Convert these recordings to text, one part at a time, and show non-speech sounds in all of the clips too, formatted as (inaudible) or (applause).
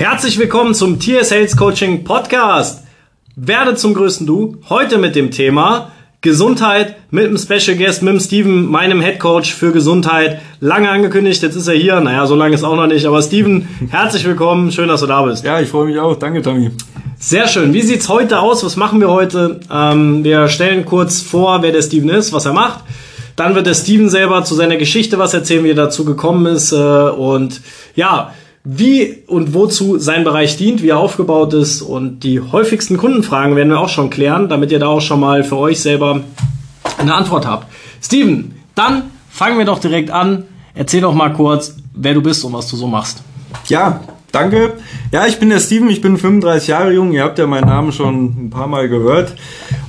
Herzlich willkommen zum Tier Sales Coaching Podcast. Werde zum größten Du. Heute mit dem Thema Gesundheit mit einem Special Guest, mit dem Steven, meinem Head Coach für Gesundheit. Lange angekündigt, jetzt ist er hier. Naja, so lange ist auch noch nicht. Aber Steven, herzlich willkommen. Schön, dass du da bist. Ja, ich freue mich auch. Danke, Tommy. Sehr schön. Wie sieht's heute aus? Was machen wir heute? Ähm, wir stellen kurz vor, wer der Steven ist, was er macht. Dann wird der Steven selber zu seiner Geschichte was erzählen, wie er dazu gekommen ist. Äh, und ja, wie und wozu sein Bereich dient, wie er aufgebaut ist und die häufigsten Kundenfragen werden wir auch schon klären, damit ihr da auch schon mal für euch selber eine Antwort habt. Steven, dann fangen wir doch direkt an. Erzähl doch mal kurz, wer du bist und was du so machst. Ja, Danke. Ja, ich bin der Steven, ich bin 35 Jahre jung. Ihr habt ja meinen Namen schon ein paar Mal gehört.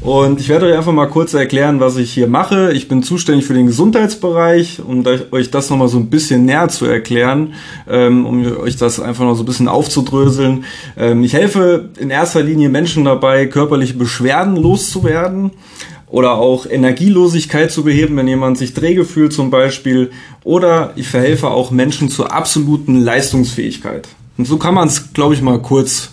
Und ich werde euch einfach mal kurz erklären, was ich hier mache. Ich bin zuständig für den Gesundheitsbereich, um euch das nochmal so ein bisschen näher zu erklären, ähm, um euch das einfach noch so ein bisschen aufzudröseln. Ähm, ich helfe in erster Linie Menschen dabei, körperliche Beschwerden loszuwerden oder auch Energielosigkeit zu beheben, wenn jemand sich träge fühlt zum Beispiel. Oder ich verhelfe auch Menschen zur absoluten Leistungsfähigkeit. Und so kann man es, glaube ich, mal kurz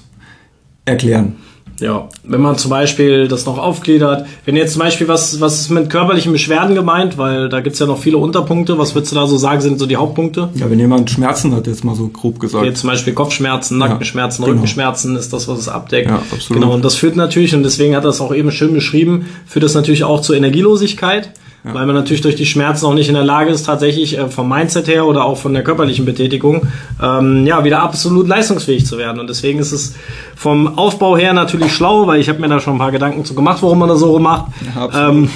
erklären. Ja, wenn man zum Beispiel das noch aufgliedert, wenn jetzt zum Beispiel was, was ist mit körperlichen Beschwerden gemeint, weil da gibt's ja noch viele Unterpunkte, was würdest du da so sagen, sind so die Hauptpunkte? Ja, wenn jemand Schmerzen hat, jetzt mal so grob gesagt. Jetzt zum Beispiel Kopfschmerzen, Nackenschmerzen, ja, genau. Rückenschmerzen ist das, was es abdeckt. Ja, absolut. Genau, und das führt natürlich, und deswegen hat er es auch eben schön beschrieben, führt das natürlich auch zur Energielosigkeit. Ja. Weil man natürlich durch die Schmerzen auch nicht in der Lage ist, tatsächlich äh, vom Mindset her oder auch von der körperlichen Betätigung ähm, ja wieder absolut leistungsfähig zu werden. Und deswegen ist es vom Aufbau her natürlich schlau, weil ich habe mir da schon ein paar Gedanken zu gemacht, warum man das so macht. Ja, ähm,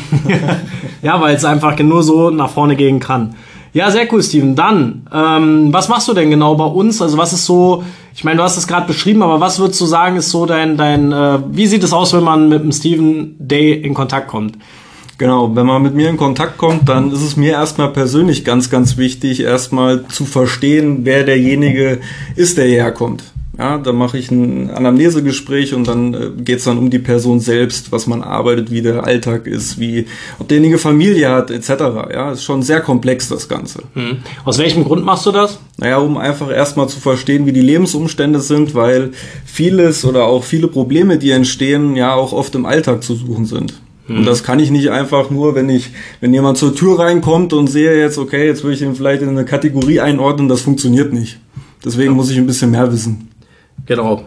(laughs) ja weil es einfach nur so nach vorne gehen kann. Ja, sehr cool, Steven. Dann, ähm, was machst du denn genau bei uns? Also was ist so, ich meine, du hast es gerade beschrieben, aber was würdest du sagen, ist so dein, dein äh, wie sieht es aus, wenn man mit dem Steven Day in Kontakt kommt? Genau, wenn man mit mir in Kontakt kommt, dann ist es mir erstmal persönlich ganz, ganz wichtig, erstmal zu verstehen, wer derjenige ist, der hierher kommt. Ja, da mache ich ein Anamnesegespräch und dann äh, geht es dann um die Person selbst, was man arbeitet, wie der Alltag ist, wie ob derjenige Familie hat, etc. Ja, ist schon sehr komplex das Ganze. Hm. Aus welchem Grund machst du das? Naja, um einfach erstmal zu verstehen, wie die Lebensumstände sind, weil vieles oder auch viele Probleme, die entstehen, ja auch oft im Alltag zu suchen sind. Und hm. das kann ich nicht einfach nur, wenn ich, wenn jemand zur Tür reinkommt und sehe jetzt, okay, jetzt würde ich ihn vielleicht in eine Kategorie einordnen, das funktioniert nicht. Deswegen ja. muss ich ein bisschen mehr wissen. Genau.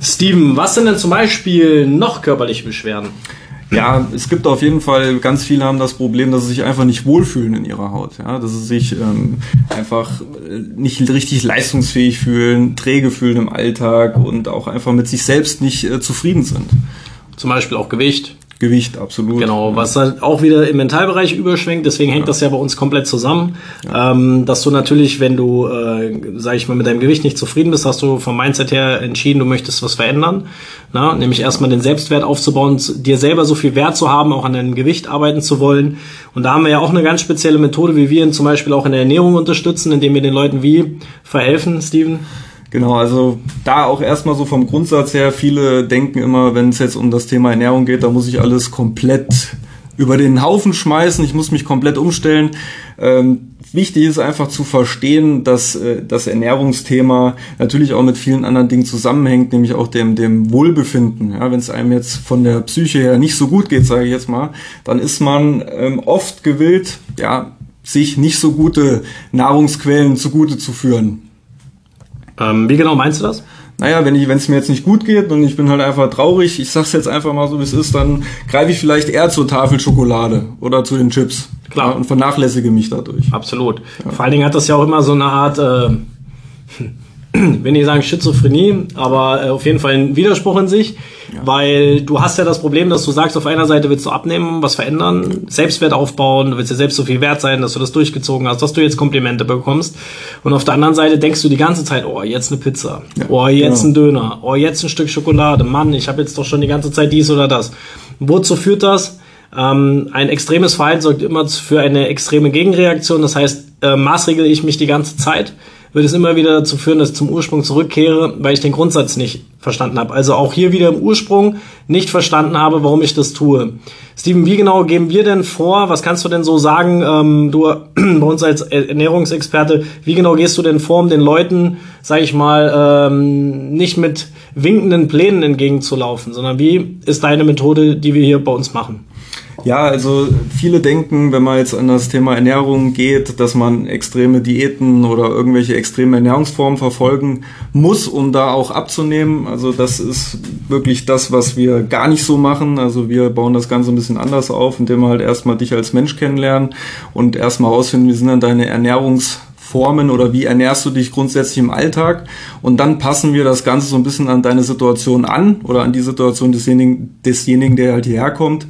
Steven, was sind denn zum Beispiel noch körperliche Beschwerden? Ja, es gibt auf jeden Fall, ganz viele haben das Problem, dass sie sich einfach nicht wohlfühlen in ihrer Haut. Ja, dass sie sich ähm, einfach äh, nicht richtig leistungsfähig fühlen, träge fühlen im Alltag und auch einfach mit sich selbst nicht äh, zufrieden sind. Zum Beispiel auch Gewicht. Gewicht, absolut. Genau, was halt auch wieder im Mentalbereich überschwenkt, deswegen hängt ja. das ja bei uns komplett zusammen. Ja. Ähm, dass du natürlich, wenn du, äh, sag ich mal, mit deinem Gewicht nicht zufrieden bist, hast du vom Mindset her entschieden, du möchtest was verändern. Na? Nämlich erstmal den Selbstwert aufzubauen, dir selber so viel Wert zu haben, auch an deinem Gewicht arbeiten zu wollen. Und da haben wir ja auch eine ganz spezielle Methode, wie wir ihn zum Beispiel auch in der Ernährung unterstützen, indem wir den Leuten wie verhelfen, Steven? Genau, also da auch erstmal so vom Grundsatz her, viele denken immer, wenn es jetzt um das Thema Ernährung geht, da muss ich alles komplett über den Haufen schmeißen, ich muss mich komplett umstellen. Ähm, wichtig ist einfach zu verstehen, dass äh, das Ernährungsthema natürlich auch mit vielen anderen Dingen zusammenhängt, nämlich auch dem, dem Wohlbefinden. Ja, Wenn es einem jetzt von der Psyche her nicht so gut geht, sage ich jetzt mal, dann ist man ähm, oft gewillt, ja, sich nicht so gute Nahrungsquellen zugute zu führen. Ähm, wie genau meinst du das? Naja, wenn es mir jetzt nicht gut geht und ich bin halt einfach traurig, ich sag's jetzt einfach mal so, wie es ist, dann greife ich vielleicht eher zur Tafel Schokolade oder zu den Chips. Klar. Ja, und vernachlässige mich dadurch. Absolut. Ja. Vor allen Dingen hat das ja auch immer so eine Art, äh, (clears throat) wenn ich sagen Schizophrenie, aber äh, auf jeden Fall ein Widerspruch in sich. Ja. Weil du hast ja das Problem, dass du sagst, auf einer Seite willst du abnehmen, was verändern, Selbstwert aufbauen, du willst dir selbst so viel wert sein, dass du das durchgezogen hast, dass du jetzt Komplimente bekommst. Und auf der anderen Seite denkst du die ganze Zeit, oh, jetzt eine Pizza, ja, oh, jetzt genau. ein Döner, oh, jetzt ein Stück Schokolade, Mann, ich habe jetzt doch schon die ganze Zeit dies oder das. Wozu führt das? Ähm, ein extremes Verhalten sorgt immer für eine extreme Gegenreaktion. Das heißt, äh, maßregel ich mich die ganze Zeit wird es immer wieder dazu führen, dass ich zum Ursprung zurückkehre, weil ich den Grundsatz nicht verstanden habe. Also auch hier wieder im Ursprung nicht verstanden habe, warum ich das tue. Steven, wie genau geben wir denn vor? Was kannst du denn so sagen, ähm, du (clears throat) bei uns als Ernährungsexperte, wie genau gehst du denn vor, um den Leuten, sag ich mal, ähm, nicht mit winkenden Plänen entgegenzulaufen, sondern wie ist deine Methode, die wir hier bei uns machen? Ja, also viele denken, wenn man jetzt an das Thema Ernährung geht, dass man extreme Diäten oder irgendwelche extreme Ernährungsformen verfolgen muss, um da auch abzunehmen. Also das ist wirklich das, was wir gar nicht so machen. Also wir bauen das Ganze ein bisschen anders auf, indem wir halt erstmal dich als Mensch kennenlernen und erstmal herausfinden, wie sind dann deine Ernährungs Formen oder wie ernährst du dich grundsätzlich im Alltag und dann passen wir das Ganze so ein bisschen an deine Situation an oder an die Situation desjenigen, desjenigen der halt hierher kommt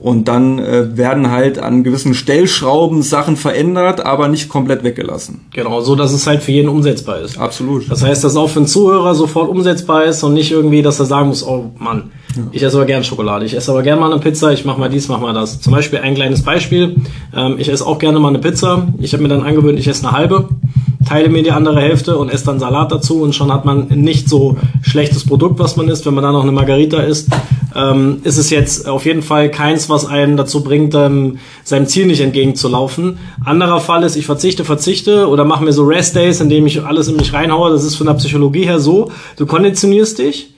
und dann äh, werden halt an gewissen Stellschrauben Sachen verändert, aber nicht komplett weggelassen. Genau, so dass es halt für jeden umsetzbar ist. Absolut. Das heißt, dass auch für einen Zuhörer sofort umsetzbar ist und nicht irgendwie, dass er sagen muss, oh Mann, ja. ich esse aber gern Schokolade, ich esse aber gern mal eine Pizza, ich mach mal dies, mach mal das. Zum Beispiel ein kleines Beispiel. Ähm, ich esse auch gerne mal eine Pizza. Ich habe mir dann angewöhnt, ich esse eine halbe teile mir die andere Hälfte und esse dann Salat dazu und schon hat man nicht so schlechtes Produkt, was man isst. Wenn man dann noch eine Margarita isst, ähm, ist es jetzt auf jeden Fall keins, was einen dazu bringt, ähm, seinem Ziel nicht entgegenzulaufen. Anderer Fall ist, ich verzichte, verzichte oder mache mir so Rest Days, indem ich alles in mich reinhaue. Das ist von der Psychologie her so, du konditionierst dich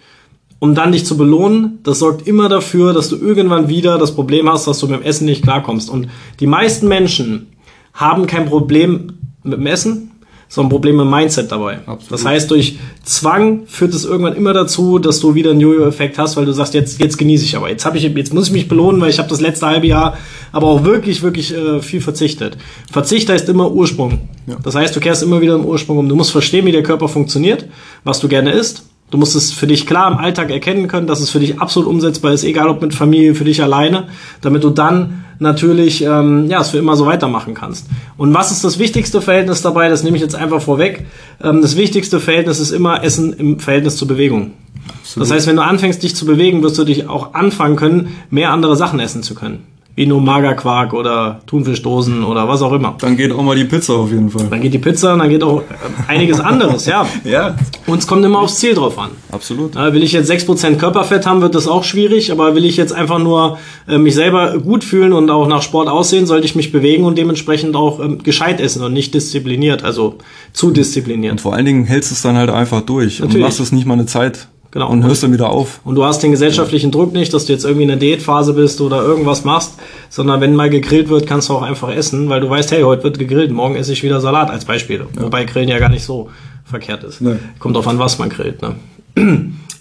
um dann dich zu belohnen, das sorgt immer dafür, dass du irgendwann wieder das Problem hast, dass du mit dem Essen nicht klarkommst. Und die meisten Menschen haben kein Problem mit dem Essen, so ein Problem im Mindset dabei. Absolut. Das heißt, durch Zwang führt es irgendwann immer dazu, dass du wieder einen Jojo-Effekt hast, weil du sagst, jetzt, jetzt genieße ich aber. Jetzt habe ich, jetzt muss ich mich belohnen, weil ich habe das letzte halbe Jahr aber auch wirklich, wirklich äh, viel verzichtet. Verzicht heißt immer Ursprung. Ja. Das heißt, du kehrst immer wieder im Ursprung um. Du musst verstehen, wie der Körper funktioniert, was du gerne isst. Du musst es für dich klar im Alltag erkennen können, dass es für dich absolut umsetzbar ist, egal ob mit Familie, für dich alleine, damit du dann natürlich ähm, ja, es für immer so weitermachen kannst. Und was ist das wichtigste Verhältnis dabei? Das nehme ich jetzt einfach vorweg. Ähm, das wichtigste Verhältnis ist immer Essen im Verhältnis zur Bewegung. Absolut. Das heißt, wenn du anfängst, dich zu bewegen, wirst du dich auch anfangen können, mehr andere Sachen essen zu können wie nur Magerquark oder Thunfischdosen oder was auch immer. Dann geht auch mal die Pizza auf jeden Fall. Dann geht die Pizza und dann geht auch einiges anderes, ja. (laughs) ja. Und es kommt immer aufs Ziel drauf an. Absolut. Will ich jetzt 6% Körperfett haben, wird das auch schwierig, aber will ich jetzt einfach nur äh, mich selber gut fühlen und auch nach Sport aussehen, sollte ich mich bewegen und dementsprechend auch ähm, gescheit essen und nicht diszipliniert, also zu diszipliniert. Und vor allen Dingen hältst du es dann halt einfach durch Natürlich. und machst es nicht mal eine Zeit Genau. Und hörst dann wieder auf. Und du hast den gesellschaftlichen Druck nicht, dass du jetzt irgendwie in der Diätphase bist oder irgendwas machst, sondern wenn mal gegrillt wird, kannst du auch einfach essen, weil du weißt, hey, heute wird gegrillt, morgen esse ich wieder Salat als Beispiel. Ja. Wobei Grillen ja gar nicht so verkehrt ist. Nee. Kommt drauf an, was man grillt. Ne?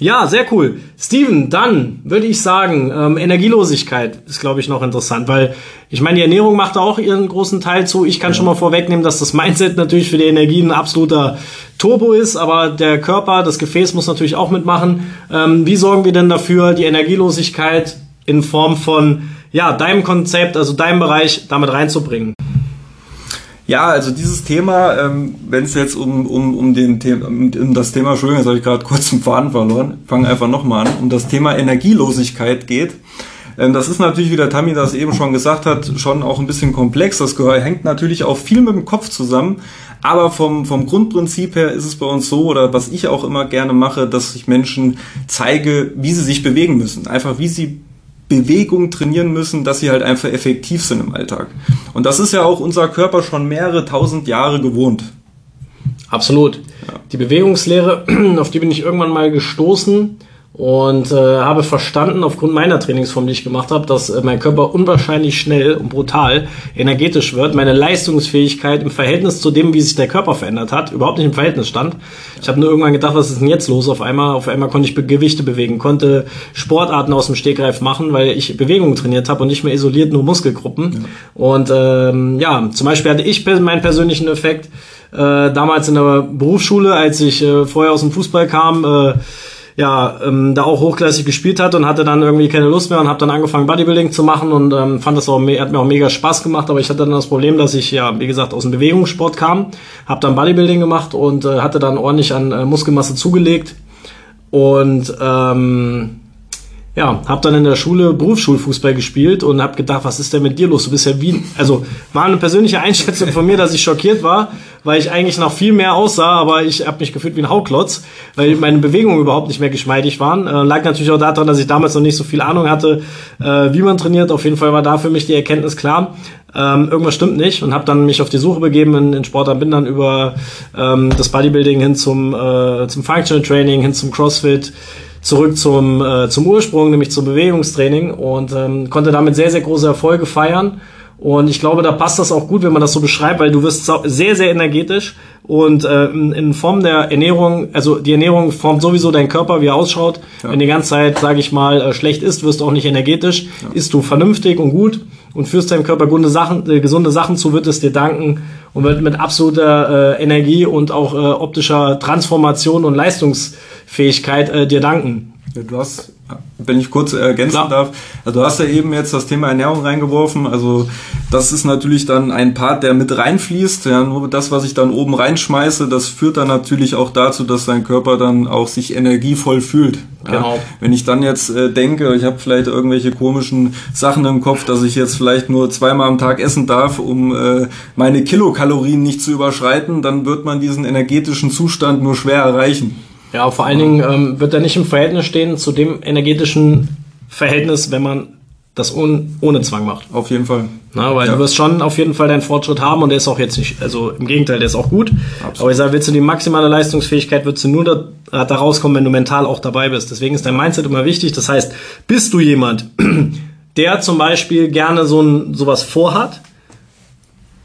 Ja, sehr cool. Steven, dann würde ich sagen, ähm, Energielosigkeit ist, glaube ich, noch interessant, weil ich meine, die Ernährung macht da auch ihren großen Teil zu. Ich kann ja. schon mal vorwegnehmen, dass das Mindset natürlich für die Energie ein absoluter Turbo ist, aber der Körper, das Gefäß muss natürlich auch mitmachen. Ähm, wie sorgen wir denn dafür, die Energielosigkeit in Form von ja, deinem Konzept, also deinem Bereich damit reinzubringen? Ja, also dieses Thema, ähm, wenn es jetzt um, um, um, den The um das Thema, Entschuldigung, jetzt habe ich gerade kurz den Faden verloren, fange einfach nochmal an, um das Thema Energielosigkeit geht. Ähm, das ist natürlich, wie der Tammy das eben schon gesagt hat, schon auch ein bisschen komplex. Das Gehör hängt natürlich auch viel mit dem Kopf zusammen. Aber vom, vom Grundprinzip her ist es bei uns so, oder was ich auch immer gerne mache, dass ich Menschen zeige, wie sie sich bewegen müssen. Einfach wie sie Bewegung trainieren müssen, dass sie halt einfach effektiv sind im Alltag. Und das ist ja auch unser Körper schon mehrere tausend Jahre gewohnt. Absolut. Ja. Die Bewegungslehre, (clears throat) auf die bin ich irgendwann mal gestoßen und äh, habe verstanden aufgrund meiner Trainingsform, die ich gemacht habe, dass äh, mein Körper unwahrscheinlich schnell und brutal energetisch wird, meine Leistungsfähigkeit im Verhältnis zu dem, wie sich der Körper verändert hat, überhaupt nicht im Verhältnis stand. Ich habe nur irgendwann gedacht, was ist denn jetzt los? Auf einmal, auf einmal konnte ich Gewichte bewegen, konnte Sportarten aus dem Stegreif machen, weil ich Bewegungen trainiert habe und nicht mehr isoliert nur Muskelgruppen. Ja. Und ähm, ja, zum Beispiel hatte ich meinen persönlichen Effekt äh, damals in der Berufsschule, als ich äh, vorher aus dem Fußball kam. Äh, ja, ähm, da auch hochklassig gespielt hat und hatte dann irgendwie keine Lust mehr und habe dann angefangen Bodybuilding zu machen und ähm, fand das auch hat mir auch mega Spaß gemacht, aber ich hatte dann das Problem, dass ich ja, wie gesagt, aus dem Bewegungssport kam, habe dann Bodybuilding gemacht und äh, hatte dann ordentlich an äh, Muskelmasse zugelegt und ähm, ja, habe dann in der Schule Berufsschulfußball gespielt und habe gedacht, was ist denn mit dir los? Du bist ja wie, also war eine persönliche Einschätzung von mir, dass ich schockiert war, weil ich eigentlich noch viel mehr aussah, aber ich habe mich gefühlt wie ein Hauklotz, weil meine Bewegungen überhaupt nicht mehr geschmeidig waren. Äh, lag natürlich auch daran, dass ich damals noch nicht so viel Ahnung hatte, äh, wie man trainiert. Auf jeden Fall war da für mich die Erkenntnis klar. Ähm, irgendwas stimmt nicht und habe dann mich auf die Suche begeben in, in Sport, bin dann über ähm, das Bodybuilding hin zum, äh, zum Functional Training, hin zum CrossFit, zurück zum, äh, zum Ursprung, nämlich zum Bewegungstraining und ähm, konnte damit sehr, sehr große Erfolge feiern. Und ich glaube, da passt das auch gut, wenn man das so beschreibt, weil du wirst sehr, sehr energetisch und äh, in Form der Ernährung, also die Ernährung formt sowieso deinen Körper, wie er ausschaut. Ja. Wenn die ganze Zeit, sage ich mal, äh, schlecht isst, wirst du auch nicht energetisch. Ja. Isst du vernünftig und gut und führst deinem Körper gesunde Sachen, äh, gesunde Sachen zu, wird es dir danken und wird mit absoluter äh, Energie und auch äh, optischer Transformation und Leistungsfähigkeit äh, dir danken. Ja, du hast, wenn ich kurz ergänzen Klar. darf, also du hast ja eben jetzt das Thema Ernährung reingeworfen. Also das ist natürlich dann ein Part, der mit reinfließt. Ja, nur das, was ich dann oben reinschmeiße, das führt dann natürlich auch dazu, dass dein Körper dann auch sich energievoll fühlt. Genau. Ja, wenn ich dann jetzt äh, denke, ich habe vielleicht irgendwelche komischen Sachen im Kopf, dass ich jetzt vielleicht nur zweimal am Tag essen darf, um äh, meine Kilokalorien nicht zu überschreiten, dann wird man diesen energetischen Zustand nur schwer erreichen. Ja, vor allen Dingen ähm, wird er nicht im Verhältnis stehen zu dem energetischen Verhältnis, wenn man das ohne, ohne Zwang macht. Auf jeden Fall. Na, weil ja. du wirst schon auf jeden Fall deinen Fortschritt haben und der ist auch jetzt nicht, also im Gegenteil, der ist auch gut. Absolut. Aber ich sage, willst du die maximale Leistungsfähigkeit, würdest du nur da, da rauskommen, wenn du mental auch dabei bist. Deswegen ist dein Mindset immer wichtig. Das heißt, bist du jemand, (clears throat) der zum Beispiel gerne so ein, sowas vorhat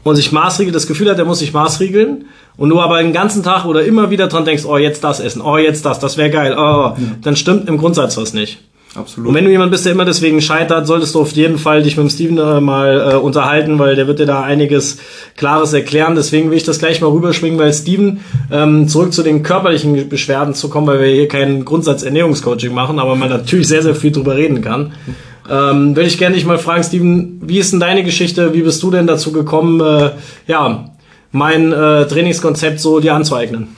und sich maßregelt, das Gefühl hat, er muss sich maßregeln, und du aber den ganzen Tag oder immer wieder dran denkst, oh, jetzt das essen, oh, jetzt das, das wäre geil, oh, ja. dann stimmt im Grundsatz was nicht. Absolut. Und wenn du jemand bist, der immer deswegen scheitert, solltest du auf jeden Fall dich mit dem Steven äh, mal äh, unterhalten, weil der wird dir da einiges Klares erklären. Deswegen will ich das gleich mal rüberschwingen, weil Steven, ähm, zurück zu den körperlichen Beschwerden zu kommen, weil wir hier keinen Grundsatz Ernährungscoaching machen, aber man natürlich sehr, sehr viel drüber reden kann. Ähm, würde ich gerne dich mal fragen, Steven, wie ist denn deine Geschichte? Wie bist du denn dazu gekommen, äh, ja, mein äh, Trainingskonzept so dir anzueignen?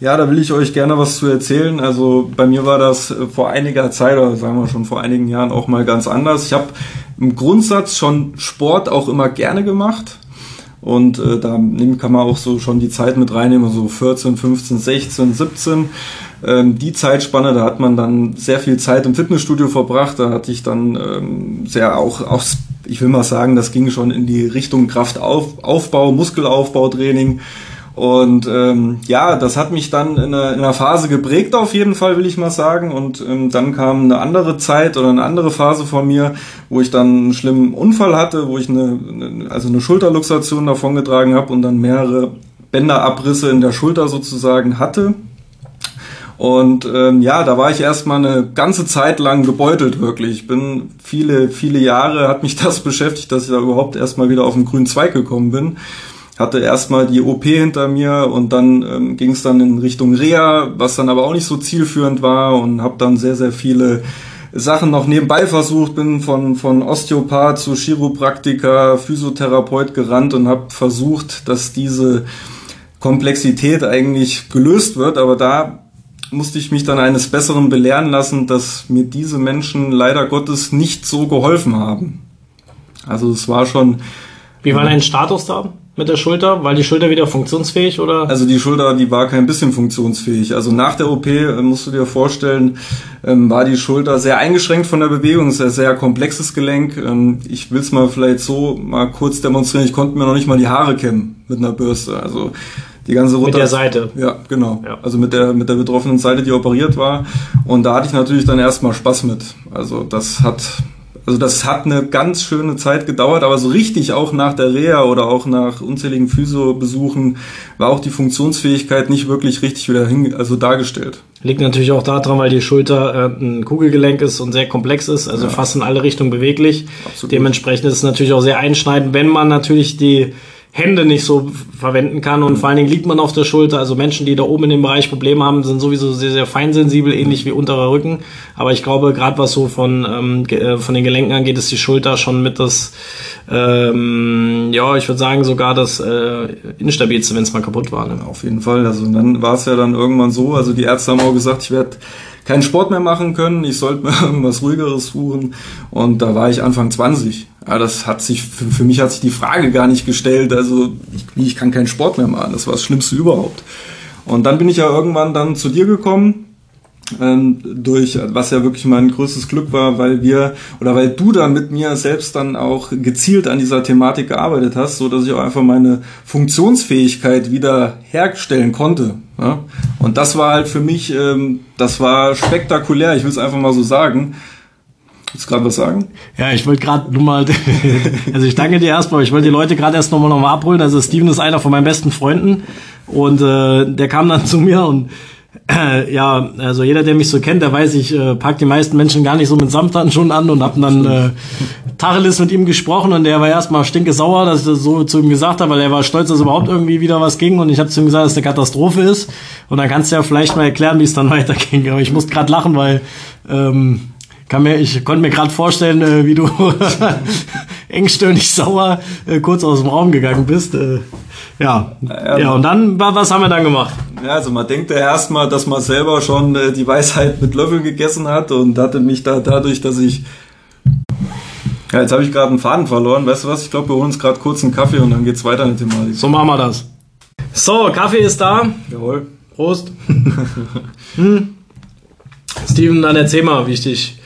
Ja, da will ich euch gerne was zu erzählen. Also bei mir war das äh, vor einiger Zeit, oder sagen wir schon vor einigen Jahren auch mal ganz anders. Ich habe im Grundsatz schon Sport auch immer gerne gemacht. Und äh, da kann man auch so schon die Zeit mit reinnehmen, so 14, 15, 16, 17. Ähm, die Zeitspanne, da hat man dann sehr viel Zeit im Fitnessstudio verbracht. Da hatte ich dann ähm, sehr auch, auch, ich will mal sagen, das ging schon in die Richtung Kraftaufbau, Muskelaufbautraining. Und ähm, ja, das hat mich dann in einer, in einer Phase geprägt auf jeden Fall, will ich mal sagen. Und ähm, dann kam eine andere Zeit oder eine andere Phase von mir, wo ich dann einen schlimmen Unfall hatte, wo ich eine, also eine Schulterluxation davongetragen habe und dann mehrere Bänderabrisse in der Schulter sozusagen hatte. Und ähm, ja, da war ich erstmal eine ganze Zeit lang gebeutelt, wirklich. Ich bin viele, viele Jahre hat mich (laughs) das beschäftigt, dass ich da überhaupt erstmal wieder auf den grünen Zweig gekommen bin. Hatte erstmal die OP hinter mir und dann ähm, ging es dann in Richtung Reha, was dann aber auch nicht so zielführend war und habe dann sehr, sehr viele Sachen noch nebenbei versucht, bin von, von Osteopath zu Chiropraktiker, Physiotherapeut gerannt und habe versucht, dass diese Komplexität eigentlich gelöst wird, aber da musste ich mich dann eines Besseren belehren lassen, dass mir diese Menschen leider Gottes nicht so geholfen haben. Also es war schon. Wie war dein Status da mit der Schulter? War die Schulter wieder funktionsfähig oder? Also die Schulter, die war kein bisschen funktionsfähig. Also nach der OP äh, musst du dir vorstellen, ähm, war die Schulter sehr eingeschränkt von der Bewegung. Es ist ein sehr komplexes Gelenk. Ähm, ich will es mal vielleicht so mal kurz demonstrieren. Ich konnte mir noch nicht mal die Haare kämmen mit einer Bürste. Also die ganze Runter. Mit der Seite. Ja, genau. Ja. Also mit der, mit der betroffenen Seite, die operiert war. Und da hatte ich natürlich dann erstmal Spaß mit. Also das hat, also das hat eine ganz schöne Zeit gedauert, aber so richtig auch nach der Reha oder auch nach unzähligen Physio-Besuchen war auch die Funktionsfähigkeit nicht wirklich richtig wieder hin, also dargestellt. Liegt natürlich auch daran, weil die Schulter äh, ein Kugelgelenk ist und sehr komplex ist, also ja. fast in alle Richtungen beweglich. Absolut. Dementsprechend ist es natürlich auch sehr einschneidend, wenn man natürlich die Hände nicht so verwenden kann und vor allen Dingen liegt man auf der Schulter. Also Menschen, die da oben in dem Bereich Probleme haben, sind sowieso sehr, sehr feinsensibel, ähnlich wie unterer Rücken. Aber ich glaube, gerade was so von, ähm, äh, von den Gelenken angeht, ist die Schulter schon mit das, ähm, ja, ich würde sagen sogar das äh, instabilste, wenn es mal kaputt war. Ne? Auf jeden Fall. Also dann war es ja dann irgendwann so, also die Ärzte haben auch gesagt, ich werde keinen Sport mehr machen können, ich sollte mir (laughs) irgendwas ruhigeres suchen. Und da war ich Anfang 20. Ja, das hat sich, für, für mich hat sich die Frage gar nicht gestellt, also ich, ich kann keinen Sport mehr machen, das war das Schlimmste überhaupt. Und dann bin ich ja irgendwann dann zu dir gekommen, ähm, durch, was ja wirklich mein größtes Glück war, weil wir oder weil du dann mit mir selbst dann auch gezielt an dieser Thematik gearbeitet hast, so dass ich auch einfach meine Funktionsfähigkeit wieder herstellen konnte. Ja? Und das war halt für mich, ähm, das war spektakulär. Ich will es einfach mal so sagen. Willst du gerade was sagen? Ja, ich wollte gerade nur mal, (laughs) also ich danke dir erstmal, ich wollte die Leute gerade erst nochmal noch mal abholen. Also Steven ist einer von meinen besten Freunden und äh, der kam dann (laughs) zu mir und äh, ja, also jeder, der mich so kennt, der weiß, ich äh, pack die meisten Menschen gar nicht so mit Samthandschuhen an und hab dann äh, Tacheles mit ihm gesprochen und der war erstmal stinke sauer, dass ich das so zu ihm gesagt habe, weil er war stolz, dass überhaupt irgendwie wieder was ging und ich habe zu ihm gesagt, dass es eine Katastrophe ist und dann kannst du ja vielleicht mal erklären, wie es dann (laughs) weiterging. Aber ich musste gerade lachen, weil ähm, kann mir, ich konnte mir gerade vorstellen, äh, wie du (laughs) engstirnig sauer äh, kurz aus dem Raum gegangen bist. Äh, ja. ja, ja, und dann, was haben wir dann gemacht? Ja, also man denkt ja erstmal, dass man selber schon äh, die Weisheit mit Löffeln gegessen hat und hatte mich da dadurch, dass ich ja, jetzt habe ich gerade einen Faden verloren. Weißt du was? Ich glaube, wir holen uns gerade kurz einen Kaffee und dann geht's weiter in die Thematik. So machen wir das. So, Kaffee ist da. Jawohl. Prost. (laughs) hm. Steven, dann erzähl mal, wie ich dich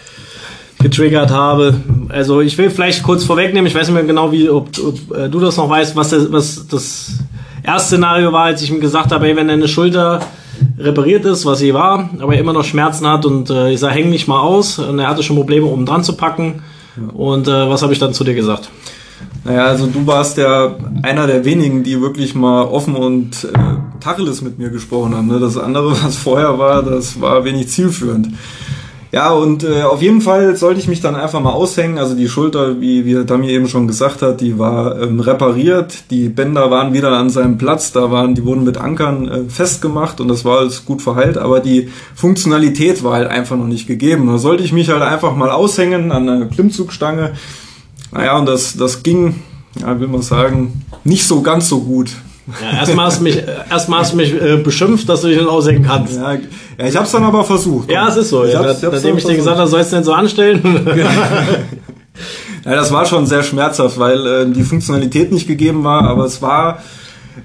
getriggert habe. Also ich will vielleicht kurz vorwegnehmen, ich weiß nicht mehr genau, wie ob, ob äh, du das noch weißt, was das, was das erste Szenario war, als ich ihm gesagt habe, ey, wenn deine Schulter repariert ist, was sie war, aber er immer noch Schmerzen hat und äh, ich sage, häng nicht mal aus und er hatte schon Probleme, um dran zu packen. Ja. Und äh, was habe ich dann zu dir gesagt? Naja, also du warst ja einer der wenigen, die wirklich mal offen und äh, Tacheles mit mir gesprochen haben. Ne? Das andere, was vorher war, das war wenig zielführend. Ja, und äh, auf jeden Fall sollte ich mich dann einfach mal aushängen. Also die Schulter, wie, wie Dami eben schon gesagt hat, die war ähm, repariert. Die Bänder waren wieder an seinem Platz. Da waren, die wurden mit Ankern äh, festgemacht und das war alles gut verheilt. Aber die Funktionalität war halt einfach noch nicht gegeben. Da sollte ich mich halt einfach mal aushängen an einer Klimmzugstange. Naja, und das, das ging, ja, will man sagen, nicht so ganz so gut. Ja, erstmal hast du mich, erstmal hast du mich äh, beschimpft, dass du dich nicht aushängen kannst. Ja, ja ich hab's dann aber versucht. Ja, es ist so. Ich hab's, ich hab's nachdem ich dir gesagt habe, sollst du denn so anstellen? (laughs) ja, das war schon sehr schmerzhaft, weil äh, die Funktionalität nicht gegeben war, aber es war,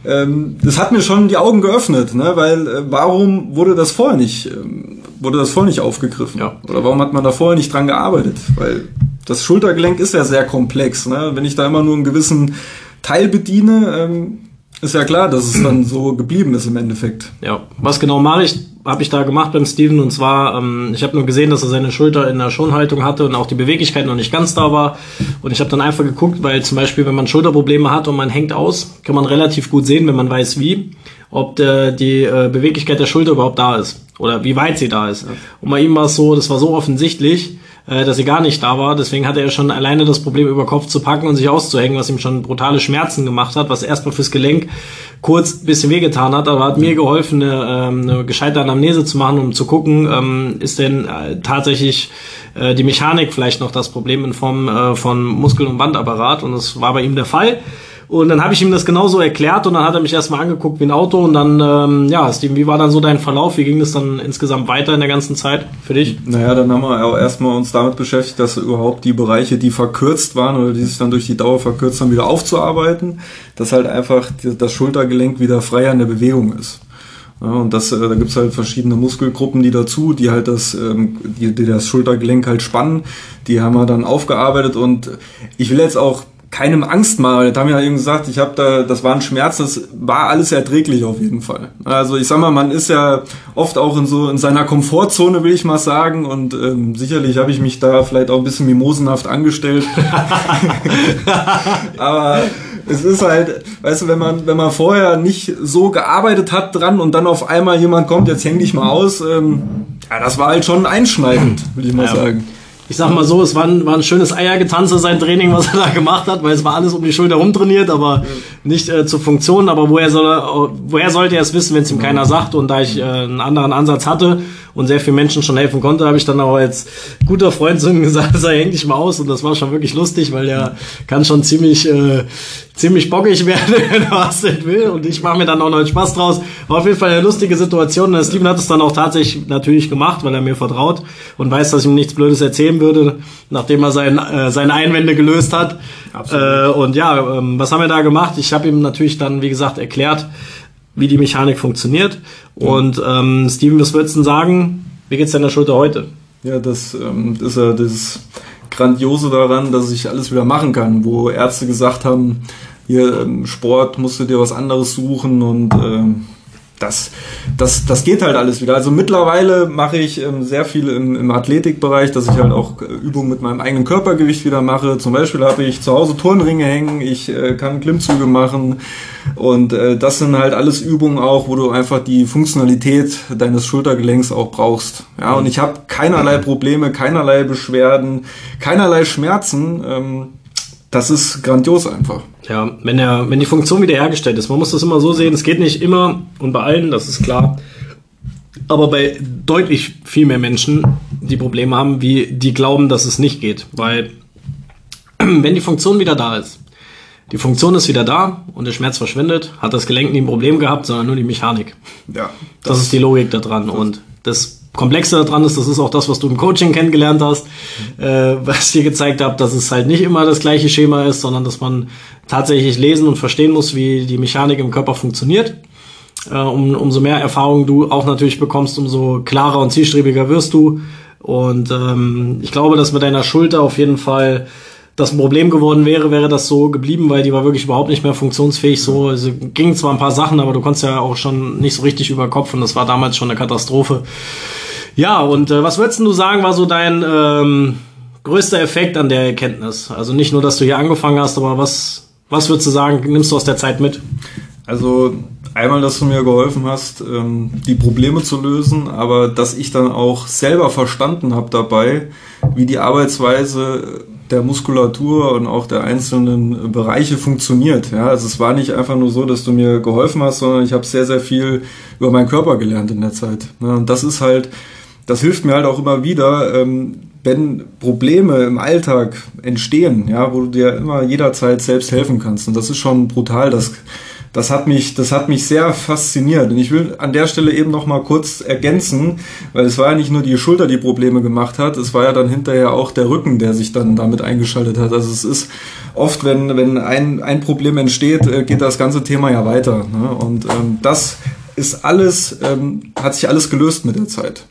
ähm, das hat mir schon die Augen geöffnet, ne? weil äh, warum wurde das vorher nicht, ähm, wurde das vorher nicht aufgegriffen? Ja. Oder warum hat man da vorher nicht dran gearbeitet? Weil das Schultergelenk ist ja sehr komplex. Ne? Wenn ich da immer nur einen gewissen Teil bediene, ähm, ist ja klar, dass es dann so geblieben ist im Endeffekt. Ja, was genau mache ich, habe ich da gemacht beim Steven und zwar, ähm, ich habe nur gesehen, dass er seine Schulter in der Schonhaltung hatte und auch die Beweglichkeit noch nicht ganz da war. Und ich habe dann einfach geguckt, weil zum Beispiel, wenn man Schulterprobleme hat und man hängt aus, kann man relativ gut sehen, wenn man weiß wie, ob der, die äh, Beweglichkeit der Schulter überhaupt da ist oder wie weit sie da ist. Und bei ihm war es so, das war so offensichtlich, äh, dass sie gar nicht da war. Deswegen hatte er schon alleine das Problem, über Kopf zu packen und sich auszuhängen, was ihm schon brutale Schmerzen gemacht hat, was erstmal fürs Gelenk kurz ein bisschen wehgetan hat, aber hat mir geholfen, eine, ähm, eine gescheite Anamnese zu machen, um zu gucken, ähm, ist denn äh, tatsächlich äh, die Mechanik vielleicht noch das Problem in Form äh, von Muskel- und Bandapparat und das war bei ihm der Fall. Und dann habe ich ihm das genauso erklärt und dann hat er mich erstmal angeguckt wie ein Auto und dann, ähm, ja, Steven, wie war dann so dein Verlauf? Wie ging das dann insgesamt weiter in der ganzen Zeit für dich? Naja, dann haben wir auch erstmal uns damit beschäftigt, dass überhaupt die Bereiche, die verkürzt waren oder die sich dann durch die Dauer verkürzt haben, wieder aufzuarbeiten, dass halt einfach das Schultergelenk wieder frei an der Bewegung ist. Ja, und das, äh, da gibt's halt verschiedene Muskelgruppen, die dazu, die halt das, ähm, die, die das Schultergelenk halt spannen. Die haben wir dann aufgearbeitet und ich will jetzt auch keinem Angst machen. Da haben ja eben gesagt, ich habe da, das war ein Schmerz, das war alles erträglich auf jeden Fall. Also ich sag mal, man ist ja oft auch in so in seiner Komfortzone, will ich mal sagen, und ähm, sicherlich habe ich mich da vielleicht auch ein bisschen mimosenhaft angestellt. (laughs) Aber es ist halt, weißt du, wenn man wenn man vorher nicht so gearbeitet hat dran und dann auf einmal jemand kommt, jetzt häng dich mal aus, ähm, ja, das war halt schon einschneidend, will ich mal ja. sagen ich sag mal so, es war ein, war ein schönes Eiergetanze sein Training, was er da gemacht hat, weil es war alles um die Schulter rumtrainiert, aber nicht äh, zu Funktionen, aber woher soll er, woher sollte er es wissen, wenn es ihm keiner sagt? Und da ich äh, einen anderen Ansatz hatte und sehr vielen Menschen schon helfen konnte, habe ich dann auch als guter Freund zu ihm gesagt, (laughs) sei häng dich mal aus. Und das war schon wirklich lustig, weil der kann schon ziemlich, äh, ziemlich bockig (laughs) werden, wenn er was denn will. Und ich mache mir dann auch noch einen Spaß draus. War auf jeden Fall eine lustige Situation. Und Steven hat es dann auch tatsächlich natürlich gemacht, weil er mir vertraut und weiß, dass ich ihm nichts Blödes erzählen würde, nachdem er sein, äh, seine Einwände gelöst hat. Äh, und ja, ähm, was haben wir da gemacht? Ich habe ihm natürlich dann, wie gesagt, erklärt, wie die Mechanik funktioniert. Mhm. Und ähm, Steven, was würdest du sagen? Wie geht's deiner Schulter heute? Ja, das ähm, ist ja das Grandiose daran, dass ich alles wieder machen kann, wo Ärzte gesagt haben, hier ähm, Sport musst du dir was anderes suchen und ähm, das, das, das geht halt alles wieder. Also mittlerweile mache ich ähm, sehr viel im, im Athletikbereich, dass ich halt auch äh, Übungen mit meinem eigenen Körpergewicht wieder mache. Zum Beispiel habe ich zu Hause Turnringe hängen, ich äh, kann Klimmzüge machen und äh, das sind halt alles Übungen auch, wo du einfach die Funktionalität deines Schultergelenks auch brauchst. Ja, und ich habe keinerlei Probleme, keinerlei Beschwerden, keinerlei Schmerzen. Ähm, das ist grandios einfach. Ja, wenn, er, wenn die Funktion wiederhergestellt ist, man muss das immer so sehen, es geht nicht immer und bei allen, das ist klar. Aber bei deutlich viel mehr Menschen, die Probleme haben, wie die glauben, dass es nicht geht. Weil (clears throat) wenn die Funktion wieder da ist, die Funktion ist wieder da und der Schmerz verschwindet, hat das Gelenk nie ein Problem gehabt, sondern nur die Mechanik. Ja. Das, das ist die Logik da dran. Und das Komplexe daran ist, das ist auch das, was du im Coaching kennengelernt hast, äh, was dir gezeigt habe, dass es halt nicht immer das gleiche Schema ist, sondern dass man tatsächlich lesen und verstehen muss, wie die Mechanik im Körper funktioniert. Äh, um, umso mehr Erfahrung du auch natürlich bekommst, umso klarer und zielstrebiger wirst du. Und ähm, ich glaube, dass mit deiner Schulter auf jeden Fall das ein Problem geworden wäre, wäre das so geblieben, weil die war wirklich überhaupt nicht mehr funktionsfähig. So also ging zwar ein paar Sachen, aber du konntest ja auch schon nicht so richtig über Kopf und das war damals schon eine Katastrophe. Ja, und äh, was würdest du sagen, war so dein ähm, größter Effekt an der Erkenntnis? Also nicht nur, dass du hier angefangen hast, aber was, was würdest du sagen, nimmst du aus der Zeit mit? Also einmal, dass du mir geholfen hast, ähm, die Probleme zu lösen, aber dass ich dann auch selber verstanden habe dabei, wie die Arbeitsweise der Muskulatur und auch der einzelnen Bereiche funktioniert. Ja, also es war nicht einfach nur so, dass du mir geholfen hast, sondern ich habe sehr, sehr viel über meinen Körper gelernt in der Zeit. Und das ist halt, das hilft mir halt auch immer wieder, ähm, wenn Probleme im Alltag entstehen, ja, wo du dir immer jederzeit selbst helfen kannst. Und das ist schon brutal, das das hat mich, das hat mich sehr fasziniert. Und ich will an der Stelle eben noch mal kurz ergänzen, weil es war ja nicht nur die Schulter, die Probleme gemacht hat, es war ja dann hinterher auch der Rücken, der sich dann damit eingeschaltet hat. Also es ist oft, wenn, wenn ein, ein Problem entsteht, äh, geht das ganze Thema ja weiter. Ne? Und ähm, das ist alles, ähm, hat sich alles gelöst mit der Zeit.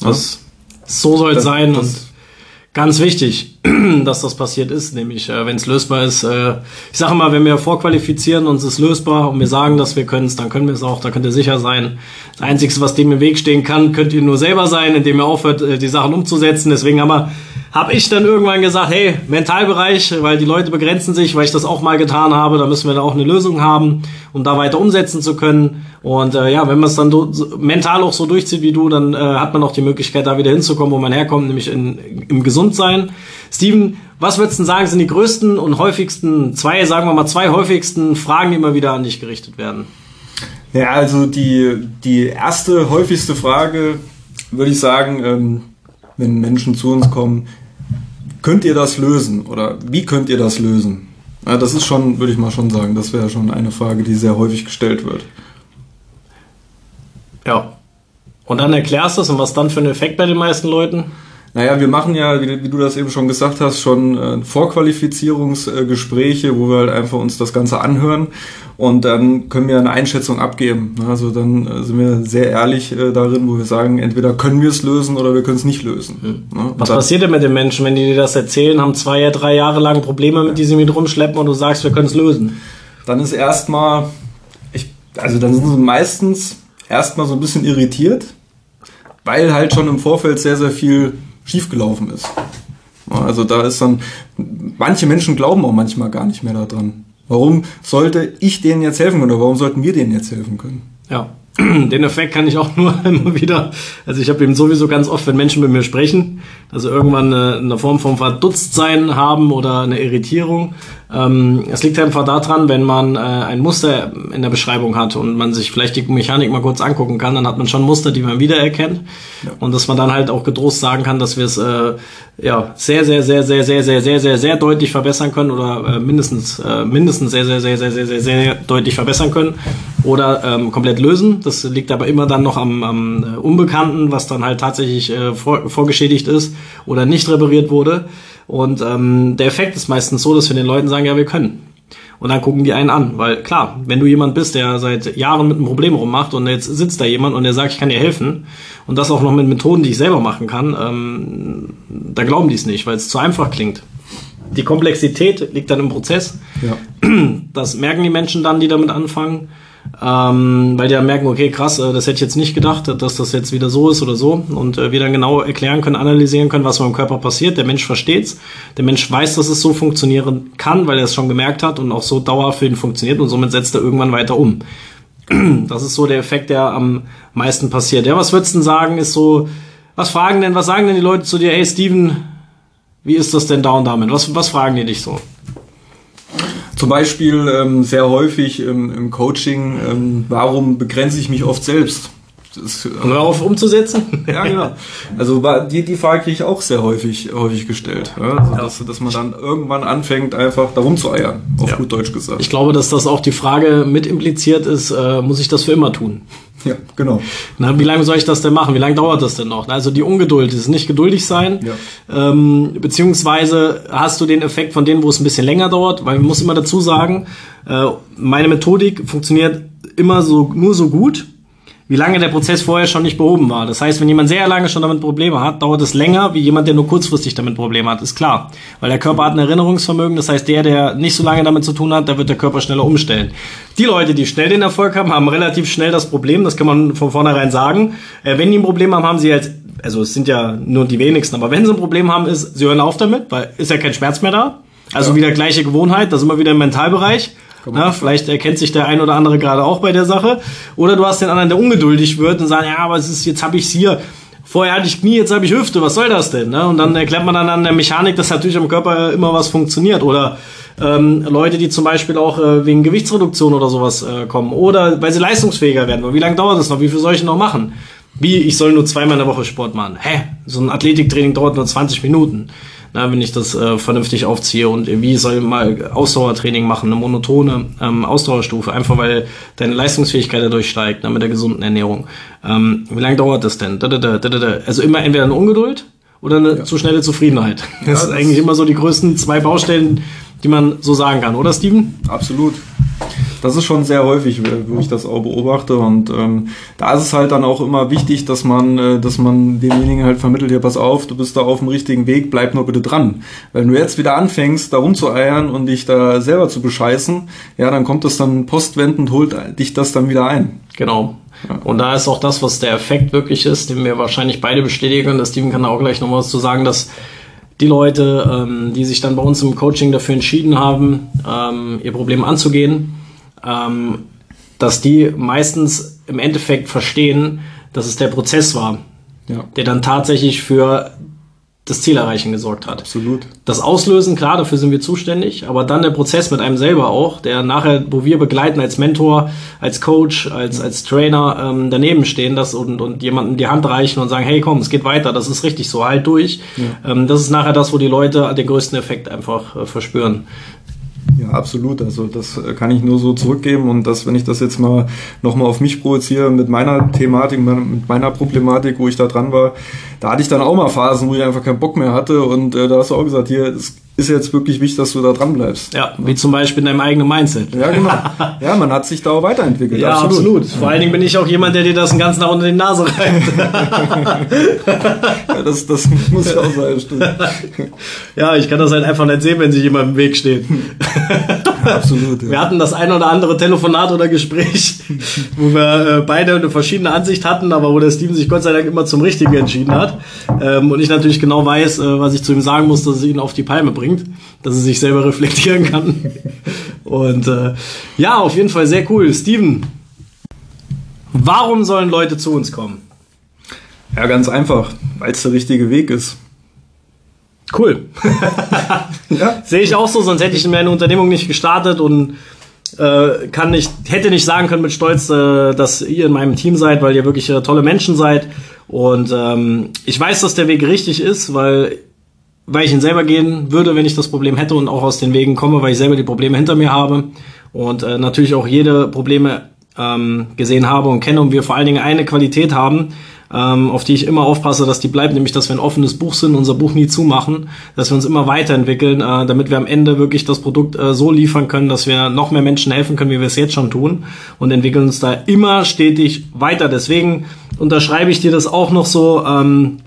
Das, so soll es sein. Das, und ganz wichtig, (clears throat) dass das passiert ist, nämlich äh, wenn es lösbar ist. Äh, ich sage mal, wenn wir vorqualifizieren und es ist lösbar und wir sagen, dass wir können es, dann können wir es auch, da könnt ihr sicher sein. Das Einzige, was dem im Weg stehen kann, könnt ihr nur selber sein, indem ihr aufhört, äh, die Sachen umzusetzen. Deswegen habe ich dann irgendwann gesagt, hey, Mentalbereich, weil die Leute begrenzen sich, weil ich das auch mal getan habe, da müssen wir da auch eine Lösung haben, um da weiter umsetzen zu können. Und äh, ja, wenn man es dann mental auch so durchzieht wie du, dann äh, hat man auch die Möglichkeit, da wieder hinzukommen, wo man herkommt, nämlich in, im Gesundsein. Steven, was würdest du sagen, sind die größten und häufigsten, zwei, sagen wir mal, zwei häufigsten Fragen, die immer wieder an dich gerichtet werden? Ja, also die, die erste häufigste Frage, würde ich sagen, ähm, wenn Menschen zu uns kommen, Könnt ihr das lösen oder wie könnt ihr das lösen? Ja, das ist schon, würde ich mal schon sagen, das wäre schon eine Frage, die sehr häufig gestellt wird. Ja. Und dann erklärst du es und was dann für einen Effekt bei den meisten Leuten? Naja, wir machen ja, wie, wie, du das eben schon gesagt hast, schon äh, Vorqualifizierungsgespräche, wo wir halt einfach uns das Ganze anhören und dann können wir eine Einschätzung abgeben. Also dann äh, sind wir sehr ehrlich äh, darin, wo wir sagen, entweder können wir es lösen oder wir können es nicht lösen. Mhm. Was dann, passiert denn mit den Menschen, wenn die dir das erzählen, haben zwei, drei Jahre lang Probleme, mit die sie mit rumschleppen und du sagst, wir können es lösen? Dann ist erstmal, also dann sind sie meistens erstmal so ein bisschen irritiert, weil halt schon im Vorfeld sehr, sehr viel schiefgelaufen ist. Also da ist dann, manche Menschen glauben auch manchmal gar nicht mehr daran. Warum sollte ich denen jetzt helfen können oder warum sollten wir denen jetzt helfen können? Ja. Den Effekt kann ich auch nur immer wieder, also ich habe eben sowieso ganz oft, wenn Menschen mit mir sprechen, also irgendwann eine, eine Form von Verdutztsein haben oder eine Irritierung. Ähm, es liegt einfach daran, wenn man äh, ein Muster in der Beschreibung hat und man sich vielleicht die Mechanik mal kurz angucken kann, dann hat man schon Muster, die man wiedererkennt. Ja. Und dass man dann halt auch getrost sagen kann, dass wir es äh, ja sehr, sehr, sehr, sehr, sehr, sehr, sehr, sehr, sehr deutlich verbessern können oder äh, mindestens, äh, mindestens sehr, sehr, sehr, sehr, sehr, sehr, sehr deutlich verbessern können oder ähm, komplett lösen. Das liegt aber immer dann noch am, am Unbekannten, was dann halt tatsächlich äh, vor, vorgeschädigt ist oder nicht repariert wurde. Und ähm, der Effekt ist meistens so, dass wir den Leuten sagen, ja, wir können. Und dann gucken die einen an, weil klar, wenn du jemand bist, der seit Jahren mit einem Problem rummacht und jetzt sitzt da jemand und der sagt, ich kann dir helfen und das auch noch mit Methoden, die ich selber machen kann, ähm, da glauben die es nicht, weil es zu einfach klingt. Die Komplexität liegt dann im Prozess. Ja. Das merken die Menschen dann, die damit anfangen ähm, weil die dann merken, okay, krass, äh, das hätte ich jetzt nicht gedacht, dass das jetzt wieder so ist oder so und äh, wir dann genau erklären können, analysieren können, was im Körper passiert. Der Mensch versteht's, der Mensch weiß, dass es so funktionieren kann, weil er es schon gemerkt hat und auch so dauerhaft für ihn funktioniert und somit setzt er irgendwann weiter um. (clears throat) Das ist so der Effekt, der am meisten passiert. Ja, was würdest du denn sagen, ist so, was fragen denn, was sagen denn die Leute zu dir, hey Steven, wie ist das denn da und damit? Was, was fragen die dich so? Zum Beispiel ähm, sehr häufig ähm, im Coaching, ähm, warum begrenze ich mich oft selbst? Das, äh, Hör auf umzusetzen? (laughs) ja, genau. Also die, die Frage kriege ich auch sehr häufig, häufig gestellt. Ja? Also, dass, dass man dann irgendwann anfängt, einfach darum zu eiern, auf ja. gut Deutsch gesagt. Ich glaube, dass das auch die Frage mit impliziert ist, äh, muss ich das für immer tun? Ja, genau. Na, wie lange soll ich das denn machen? Wie lange dauert das denn noch? Also die Ungeduld, ist nicht geduldig sein, ja. ähm, beziehungsweise hast du den Effekt von denen, wo es ein bisschen länger dauert, weil man muss immer dazu sagen, äh, meine Methodik funktioniert immer so nur so gut, wie lange der Prozess vorher schon nicht behoben war. Das heißt, wenn jemand sehr lange schon damit Probleme hat, dauert es länger, wie jemand, der nur kurzfristig damit Probleme hat, ist klar. Weil der Körper hat ein Erinnerungsvermögen, das heißt, der, der nicht so lange damit zu tun hat, da wird der Körper schneller umstellen. Die Leute, die schnell den Erfolg haben, haben relativ schnell das Problem, das kann man von vornherein sagen. Äh, wenn die ein Problem haben, haben sie als also es sind ja nur die wenigsten, aber wenn sie ein Problem haben, ist, sie hören auf damit, weil ist ja kein Schmerz mehr da. Also ja. wieder gleiche Gewohnheit, da sind wir wieder im Mentalbereich. Na, vielleicht erkennt sich der ein oder andere gerade auch bei der Sache. Oder du hast den anderen, der ungeduldig wird und sagt, ja, aber es ist, jetzt habe ich's hier. Vorher hatte ich Knie, jetzt habe ich Hüfte, was soll das denn? Ne? Und dann erklärt man dann an der Mechanik, dass natürlich am Körper immer was funktioniert. Oder ähm, Leute, die zum Beispiel auch äh, wegen Gewichtsreduktion oder sowas äh, kommen. Oder weil sie leistungsfähiger werden. Wie lange dauert das noch? Wie viel soll ich noch machen? Wie, ich soll nur zweimal in der Woche Sport machen. Hä? So ein Athletiktraining dauert nur 20 Minuten na, wenn ich das äh, vernünftig aufziehe und wie soll mal Ausdauertraining machen, eine monotone ähm, Ausdauerstufe, einfach weil deine Leistungsfähigkeit dadurch steigt, na, mit der gesunden Ernährung. Ähm, wie lange dauert das denn? Also immer entweder eine Ungeduld oder eine ja. zu schnelle Zufriedenheit. Das ja, ist eigentlich immer so die größten zwei Baustellen, die man so sagen kann, oder Steven? Absolut das ist schon sehr häufig, wo ich das auch beobachte. Und ähm, da ist es halt dann auch immer wichtig, dass man, äh, dass man demjenigen halt vermittelt, ja, pass auf, du bist da auf dem richtigen Weg, bleib nur bitte dran. Wenn du jetzt wieder anfängst, da rumzueiern und dich da selber zu bescheißen, ja, dann kommt das dann postwendend, holt dich das dann wieder ein. Genau. Ja. Und da ist auch das, was der Effekt wirklich ist, den wir wahrscheinlich beide bestätigen. Der Steven kann auch gleich noch was zu sagen, dass die Leute, ähm, die sich dann bei uns im Coaching dafür entschieden haben, ähm, ihr Problem anzugehen, ähm, dass die meistens im Endeffekt verstehen, dass es der Prozess war, ja. der dann tatsächlich für das Zielerreichen gesorgt hat. Absolut. Das Auslösen, klar, dafür sind wir zuständig, aber dann der Prozess mit einem selber auch, der nachher, wo wir begleiten als Mentor, als Coach, als, als Trainer ähm, daneben stehen das und, und jemandem die Hand reichen und sagen, hey komm, es geht weiter, das ist richtig so, halt durch. Ja. Ähm, das ist nachher das, wo die Leute den größten Effekt einfach äh, verspüren. Ja, absolut. Also das kann ich nur so zurückgeben und das, wenn ich das jetzt mal nochmal auf mich projiziere mit meiner Thematik, mit meiner Problematik, wo ich da dran war, da hatte ich dann auch mal Phasen, wo ich einfach keinen Bock mehr hatte und äh, da hast du auch gesagt, hier, es ist jetzt wirklich wichtig, dass du da dran bleibst. Ja, wie zum Beispiel in deinem eigenen Mindset. Ja, genau. (laughs) Ja, man hat sich da auch weiterentwickelt. Ja, absolut. absolut. Vor allen Dingen bin ich auch jemand, der dir das den ganzen Tag unter die Nase reibt. (laughs) ja, das, das muss ja auch sein, stimmt. (laughs) Ja, ich kann das halt einfach nicht sehen, wenn sich jemand im Weg steht. Ja, absolut. Ja. Wir hatten das ein oder andere Telefonat oder Gespräch, wo wir äh, beide eine verschiedene Ansicht hatten, aber wo der Steven sich Gott sei Dank immer zum Richtigen entschieden hat. Ähm, und ich natürlich genau weiß, äh, was ich zu ihm sagen muss, dass es ihn auf die Palme bringt bringt, dass er sich selber reflektieren kann. Und äh, ja, auf jeden Fall sehr cool. Steven, Warum sollen Leute zu uns kommen? Ja, ganz einfach, weil es der richtige Weg ist. Cool. (laughs) ja. Sehe ich auch so, sonst hätte ich meine Unternehmung nicht gestartet und äh, kann nicht, hätte nicht sagen können mit Stolz, äh, dass ihr in meinem Team seid, weil ihr wirklich äh, tolle Menschen seid. Und ähm, ich weiß, dass der Weg richtig ist, weil weil ich ihn selber gehen würde, wenn ich das Problem hätte und auch aus den Wegen komme, weil ich selber die Probleme hinter mir habe und äh, natürlich auch jede Probleme ähm, gesehen habe und kenne und wir vor allen Dingen eine Qualität haben, ähm, auf die ich immer aufpasse, dass die bleibt, nämlich dass wir ein offenes Buch sind, unser Buch nie zumachen, dass wir uns immer weiterentwickeln, äh, damit wir am Ende wirklich das Produkt äh, so liefern können, dass wir noch mehr Menschen helfen können, wie wir es jetzt schon tun und entwickeln uns da immer stetig weiter. Deswegen unterschreibe ich dir das auch noch so. Ähm,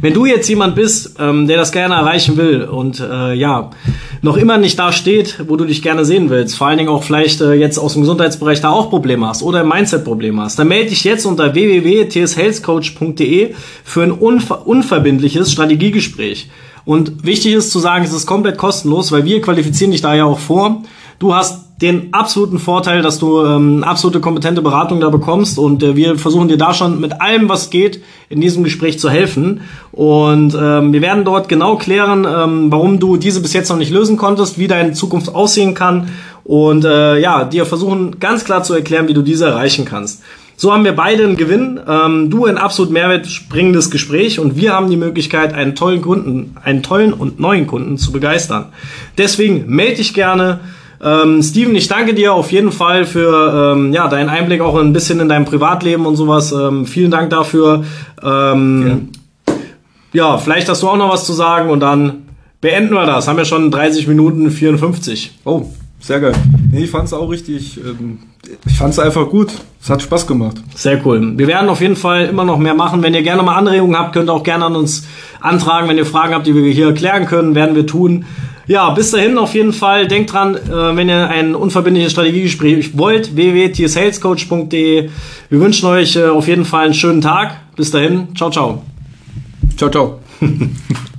wenn du jetzt jemand bist, ähm, der das gerne erreichen will und äh, ja, noch immer nicht da steht, wo du dich gerne sehen willst, vor allen Dingen auch vielleicht äh, jetzt aus dem Gesundheitsbereich da auch Probleme hast oder ein Mindset-Problem hast, dann melde dich jetzt unter www.tshealthcoach.de für ein unver unverbindliches Strategiegespräch. Und wichtig ist zu sagen, es ist komplett kostenlos, weil wir qualifizieren dich da ja auch vor. Du hast den absoluten Vorteil, dass du ähm, absolute kompetente Beratung da bekommst und äh, wir versuchen dir da schon mit allem, was geht, in diesem Gespräch zu helfen. Und ähm, wir werden dort genau klären, ähm, warum du diese bis jetzt noch nicht lösen konntest, wie deine Zukunft aussehen kann und äh, ja, dir versuchen ganz klar zu erklären, wie du diese erreichen kannst. So haben wir beide einen Gewinn, ähm, du ein absolut mehrwertspringendes Gespräch und wir haben die Möglichkeit, einen tollen Kunden, einen tollen und neuen Kunden zu begeistern. Deswegen melde dich gerne. Ähm, Steven, ich danke dir auf jeden Fall für ähm, ja, deinen Einblick auch ein bisschen in dein Privatleben und sowas. Ähm, vielen Dank dafür. Ähm, ja. ja, vielleicht hast du auch noch was zu sagen und dann beenden wir das. Haben wir schon 30 Minuten 54. Oh, sehr geil. Nee, ich fand es auch richtig. Ähm, ich fand es einfach gut. Es hat Spaß gemacht. Sehr cool. Wir werden auf jeden Fall immer noch mehr machen. Wenn ihr gerne mal Anregungen habt, könnt ihr auch gerne an uns antragen. Wenn ihr Fragen habt, die wir hier klären können, werden wir tun. Ja, bis dahin auf jeden Fall. Denkt dran, äh, wenn ihr ein unverbindliches Strategiegespräch wollt, www.tsalescoach.de. Wir wünschen euch äh, auf jeden Fall einen schönen Tag. Bis dahin. Ciao, ciao. Ciao, ciao. (laughs)